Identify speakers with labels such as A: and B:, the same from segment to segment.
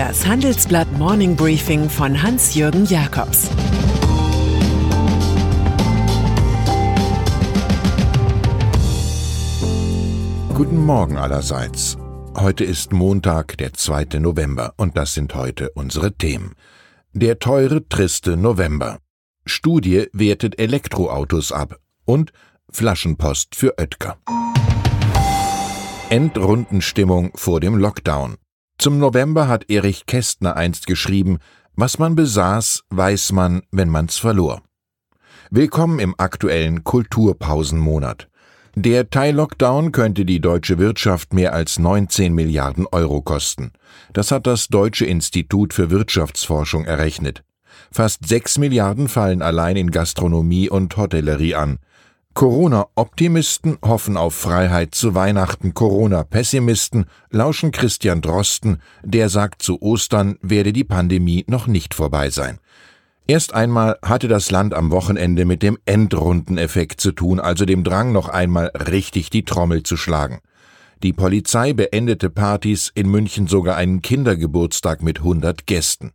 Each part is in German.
A: Das Handelsblatt Morning Briefing von Hans-Jürgen Jakobs
B: Guten Morgen allerseits. Heute ist Montag, der 2. November, und das sind heute unsere Themen. Der teure, triste November. Studie wertet Elektroautos ab und Flaschenpost für Oetker. Endrundenstimmung vor dem Lockdown. Zum November hat Erich Kästner einst geschrieben, was man besaß, weiß man, wenn man's verlor. Willkommen im aktuellen Kulturpausenmonat. Der Teil-Lockdown könnte die deutsche Wirtschaft mehr als 19 Milliarden Euro kosten. Das hat das Deutsche Institut für Wirtschaftsforschung errechnet. Fast 6 Milliarden fallen allein in Gastronomie und Hotellerie an. Corona-Optimisten hoffen auf Freiheit zu Weihnachten, Corona-Pessimisten lauschen Christian Drosten, der sagt zu Ostern werde die Pandemie noch nicht vorbei sein. Erst einmal hatte das Land am Wochenende mit dem Endrundeneffekt zu tun, also dem Drang, noch einmal richtig die Trommel zu schlagen. Die Polizei beendete Partys, in München sogar einen Kindergeburtstag mit 100 Gästen.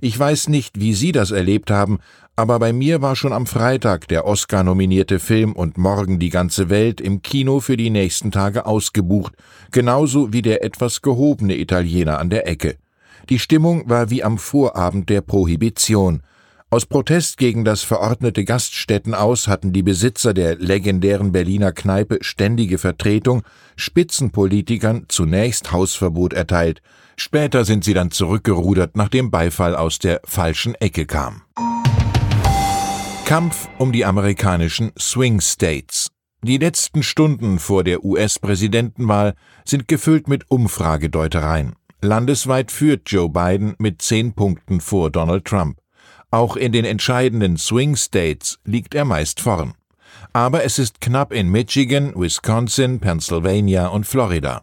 B: Ich weiß nicht, wie Sie das erlebt haben, aber bei mir war schon am Freitag der Oscar-nominierte Film und morgen die ganze Welt im Kino für die nächsten Tage ausgebucht, genauso wie der etwas gehobene Italiener an der Ecke. Die Stimmung war wie am Vorabend der Prohibition. Aus Protest gegen das verordnete Gaststätten aus hatten die Besitzer der legendären Berliner Kneipe ständige Vertretung Spitzenpolitikern zunächst Hausverbot erteilt. Später sind sie dann zurückgerudert, nachdem Beifall aus der falschen Ecke kam. Kampf um die amerikanischen Swing States. Die letzten Stunden vor der US-Präsidentenwahl sind gefüllt mit Umfragedeutereien. Landesweit führt Joe Biden mit zehn Punkten vor Donald Trump. Auch in den entscheidenden Swing States liegt er meist vorn. Aber es ist knapp in Michigan, Wisconsin, Pennsylvania und Florida.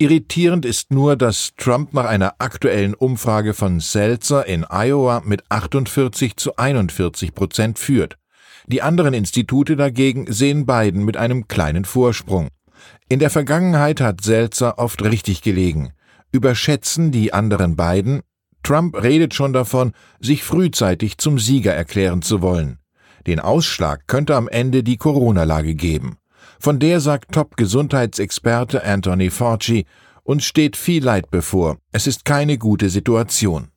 B: Irritierend ist nur, dass Trump nach einer aktuellen Umfrage von Seltzer in Iowa mit 48 zu 41 Prozent führt. Die anderen Institute dagegen sehen Biden mit einem kleinen Vorsprung. In der Vergangenheit hat Seltzer oft richtig gelegen. Überschätzen die anderen beiden? Trump redet schon davon, sich frühzeitig zum Sieger erklären zu wollen. Den Ausschlag könnte am Ende die Corona-Lage geben. Von der sagt Top-Gesundheitsexperte Anthony Fauci, uns steht viel Leid bevor. Es ist keine gute Situation.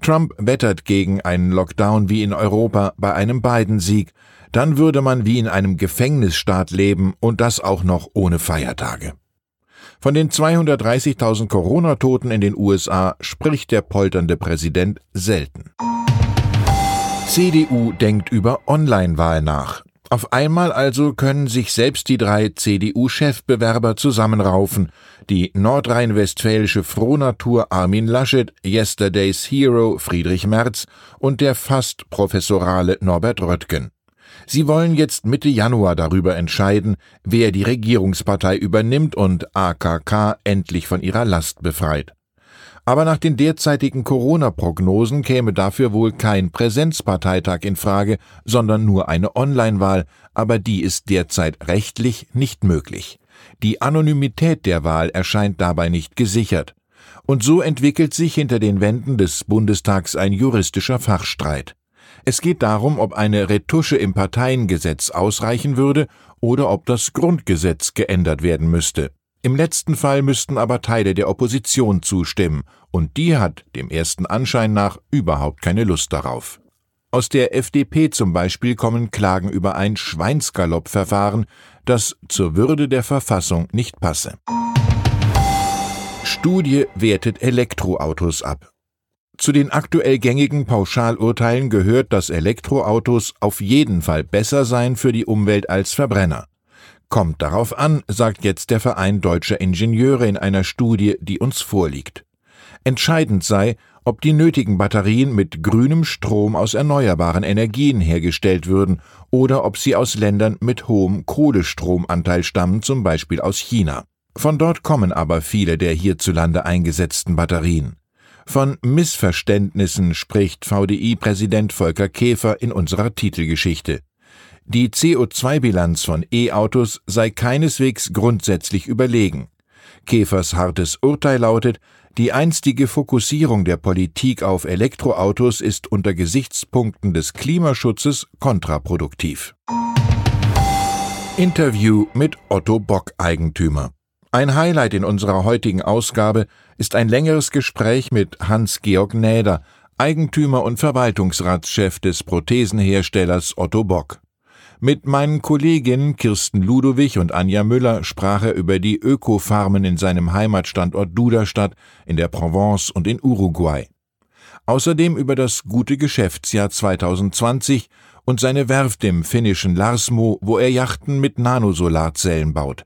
B: Trump wettert gegen einen Lockdown wie in Europa bei einem Biden-Sieg, dann würde man wie in einem Gefängnisstaat leben und das auch noch ohne Feiertage. Von den 230.000 Corona-Toten in den USA spricht der polternde Präsident selten. CDU denkt über Online-Wahl nach. Auf einmal also können sich selbst die drei CDU-Chefbewerber zusammenraufen. Die nordrhein-westfälische Frohnatur Armin Laschet, Yesterday's Hero Friedrich Merz und der fast professorale Norbert Röttgen. Sie wollen jetzt Mitte Januar darüber entscheiden, wer die Regierungspartei übernimmt und AKK endlich von ihrer Last befreit. Aber nach den derzeitigen Corona-Prognosen käme dafür wohl kein Präsenzparteitag in Frage, sondern nur eine Online-Wahl, aber die ist derzeit rechtlich nicht möglich. Die Anonymität der Wahl erscheint dabei nicht gesichert. Und so entwickelt sich hinter den Wänden des Bundestags ein juristischer Fachstreit. Es geht darum, ob eine Retusche im Parteiengesetz ausreichen würde oder ob das Grundgesetz geändert werden müsste. Im letzten Fall müssten aber Teile der Opposition zustimmen, und die hat, dem ersten Anschein nach, überhaupt keine Lust darauf. Aus der FDP zum Beispiel kommen Klagen über ein Schweinsgaloppverfahren, das zur Würde der Verfassung nicht passe. Studie wertet Elektroautos ab. Zu den aktuell gängigen Pauschalurteilen gehört, dass Elektroautos auf jeden Fall besser seien für die Umwelt als Verbrenner. Kommt darauf an, sagt jetzt der Verein deutscher Ingenieure in einer Studie, die uns vorliegt. Entscheidend sei, ob die nötigen Batterien mit grünem Strom aus erneuerbaren Energien hergestellt würden oder ob sie aus Ländern mit hohem Kohlestromanteil stammen, zum Beispiel aus China. Von dort kommen aber viele der hierzulande eingesetzten Batterien. Von Missverständnissen spricht VDI-Präsident Volker Käfer in unserer Titelgeschichte. Die CO2-Bilanz von E-Autos sei keineswegs grundsätzlich überlegen. Käfers hartes Urteil lautet, Die einstige Fokussierung der Politik auf Elektroautos ist unter Gesichtspunkten des Klimaschutzes kontraproduktiv. Interview mit Otto Bock Eigentümer. Ein Highlight in unserer heutigen Ausgabe ist ein längeres Gespräch mit Hans-Georg Näder, Eigentümer und Verwaltungsratschef des Prothesenherstellers Otto Bock. Mit meinen Kolleginnen Kirsten Ludowig und Anja Müller sprach er über die Ökofarmen in seinem Heimatstandort Duderstadt in der Provence und in Uruguay. Außerdem über das gute Geschäftsjahr 2020 und seine Werft im finnischen Larsmo, wo er Yachten mit Nanosolarzellen baut.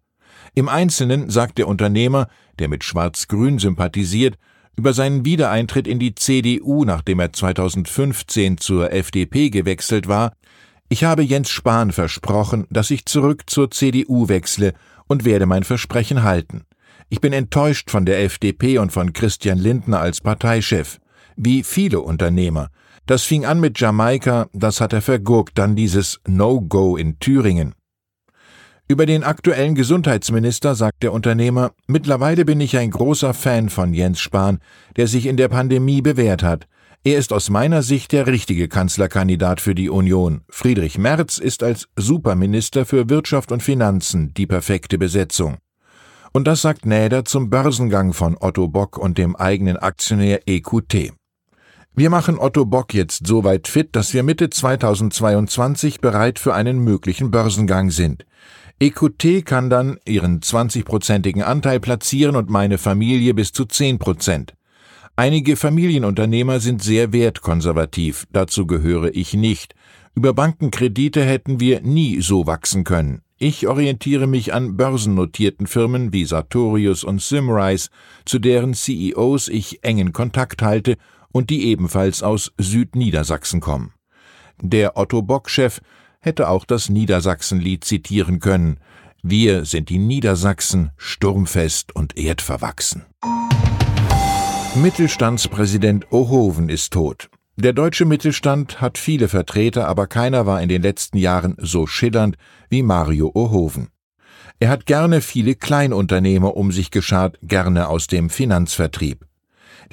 B: Im Einzelnen sagt der Unternehmer, der mit Schwarz-Grün sympathisiert, über seinen Wiedereintritt in die CDU, nachdem er 2015 zur FDP gewechselt war, ich habe Jens Spahn versprochen, dass ich zurück zur CDU wechsle und werde mein Versprechen halten. Ich bin enttäuscht von der FDP und von Christian Lindner als Parteichef. Wie viele Unternehmer. Das fing an mit Jamaika, das hat er vergurkt, dann dieses No-Go in Thüringen. Über den aktuellen Gesundheitsminister sagt der Unternehmer, mittlerweile bin ich ein großer Fan von Jens Spahn, der sich in der Pandemie bewährt hat. Er ist aus meiner Sicht der richtige Kanzlerkandidat für die Union. Friedrich Merz ist als Superminister für Wirtschaft und Finanzen die perfekte Besetzung. Und das sagt Näder zum Börsengang von Otto Bock und dem eigenen Aktionär EQT. Wir machen Otto Bock jetzt so weit fit, dass wir Mitte 2022 bereit für einen möglichen Börsengang sind. EQT kann dann ihren 20-prozentigen Anteil platzieren und meine Familie bis zu 10 Prozent. Einige Familienunternehmer sind sehr wertkonservativ, dazu gehöre ich nicht. Über Bankenkredite hätten wir nie so wachsen können. Ich orientiere mich an börsennotierten Firmen wie Sartorius und Simrise, zu deren CEOs ich engen Kontakt halte und die ebenfalls aus Südniedersachsen kommen. Der Otto Bock-Chef hätte auch das Niedersachsenlied zitieren können. Wir sind die Niedersachsen, sturmfest und erdverwachsen. Mittelstandspräsident Ohoven ist tot. Der deutsche Mittelstand hat viele Vertreter, aber keiner war in den letzten Jahren so schillernd wie Mario Ohoven. Er hat gerne viele Kleinunternehmer um sich geschart, gerne aus dem Finanzvertrieb.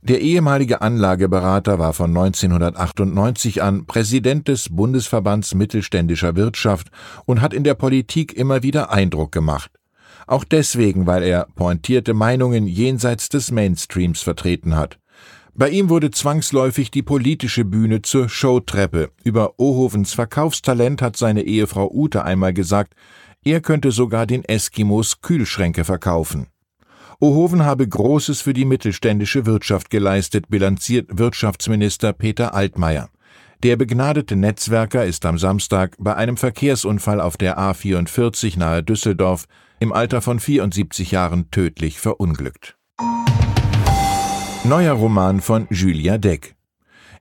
B: Der ehemalige Anlageberater war von 1998 an Präsident des Bundesverbands mittelständischer Wirtschaft und hat in der Politik immer wieder Eindruck gemacht. Auch deswegen, weil er pointierte Meinungen jenseits des Mainstreams vertreten hat. Bei ihm wurde zwangsläufig die politische Bühne zur Showtreppe. Über Ohovens Verkaufstalent hat seine Ehefrau Ute einmal gesagt, er könnte sogar den Eskimos Kühlschränke verkaufen. Ohoven habe Großes für die mittelständische Wirtschaft geleistet, bilanziert Wirtschaftsminister Peter Altmaier. Der begnadete Netzwerker ist am Samstag bei einem Verkehrsunfall auf der A44 nahe Düsseldorf im Alter von 74 Jahren tödlich verunglückt. Neuer Roman von Julia Deck.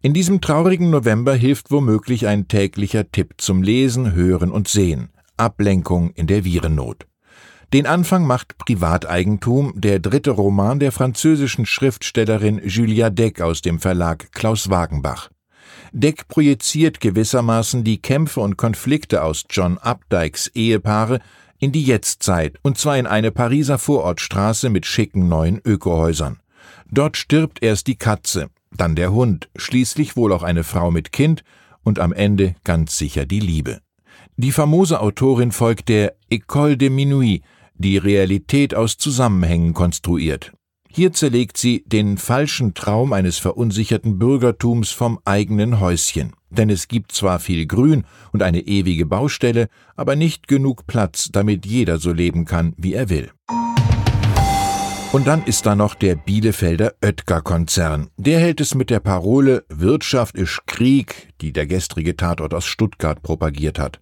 B: In diesem traurigen November hilft womöglich ein täglicher Tipp zum Lesen, Hören und Sehen. Ablenkung in der Virennot. Den Anfang macht Privateigentum, der dritte Roman der französischen Schriftstellerin Julia Deck aus dem Verlag Klaus Wagenbach. Deck projiziert gewissermaßen die Kämpfe und Konflikte aus John Updikes Ehepaare in die Jetztzeit, und zwar in eine Pariser Vorortstraße mit schicken neuen Ökohäusern. Dort stirbt erst die Katze, dann der Hund, schließlich wohl auch eine Frau mit Kind und am Ende ganz sicher die Liebe. Die famose Autorin folgt der École de Minuit, die Realität aus Zusammenhängen konstruiert. Hier zerlegt sie den falschen Traum eines verunsicherten Bürgertums vom eigenen Häuschen. Denn es gibt zwar viel Grün und eine ewige Baustelle, aber nicht genug Platz, damit jeder so leben kann, wie er will. Und dann ist da noch der Bielefelder Oetker-Konzern. Der hält es mit der Parole Wirtschaft ist Krieg, die der gestrige Tatort aus Stuttgart propagiert hat.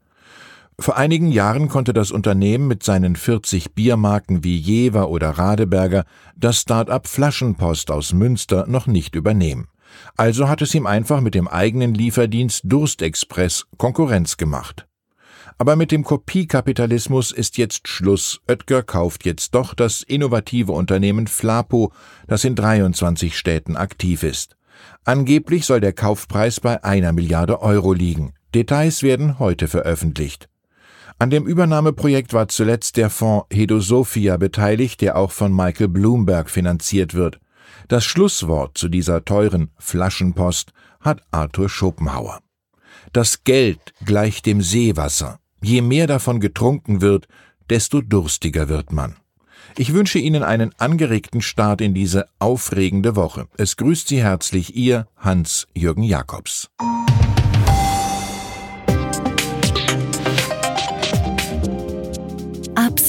B: Vor einigen Jahren konnte das Unternehmen mit seinen 40 Biermarken wie Jever oder Radeberger das Start-up Flaschenpost aus Münster noch nicht übernehmen. Also hat es ihm einfach mit dem eigenen Lieferdienst Durstexpress Konkurrenz gemacht. Aber mit dem Kopiekapitalismus ist jetzt Schluss. Oetker kauft jetzt doch das innovative Unternehmen Flapo, das in 23 Städten aktiv ist. Angeblich soll der Kaufpreis bei einer Milliarde Euro liegen. Details werden heute veröffentlicht. An dem Übernahmeprojekt war zuletzt der Fonds Hedosophia beteiligt, der auch von Michael Bloomberg finanziert wird. Das Schlusswort zu dieser teuren Flaschenpost hat Arthur Schopenhauer. Das Geld gleicht dem Seewasser. Je mehr davon getrunken wird, desto durstiger wird man. Ich wünsche Ihnen einen angeregten Start in diese aufregende Woche. Es grüßt Sie herzlich Ihr Hans-Jürgen Jakobs.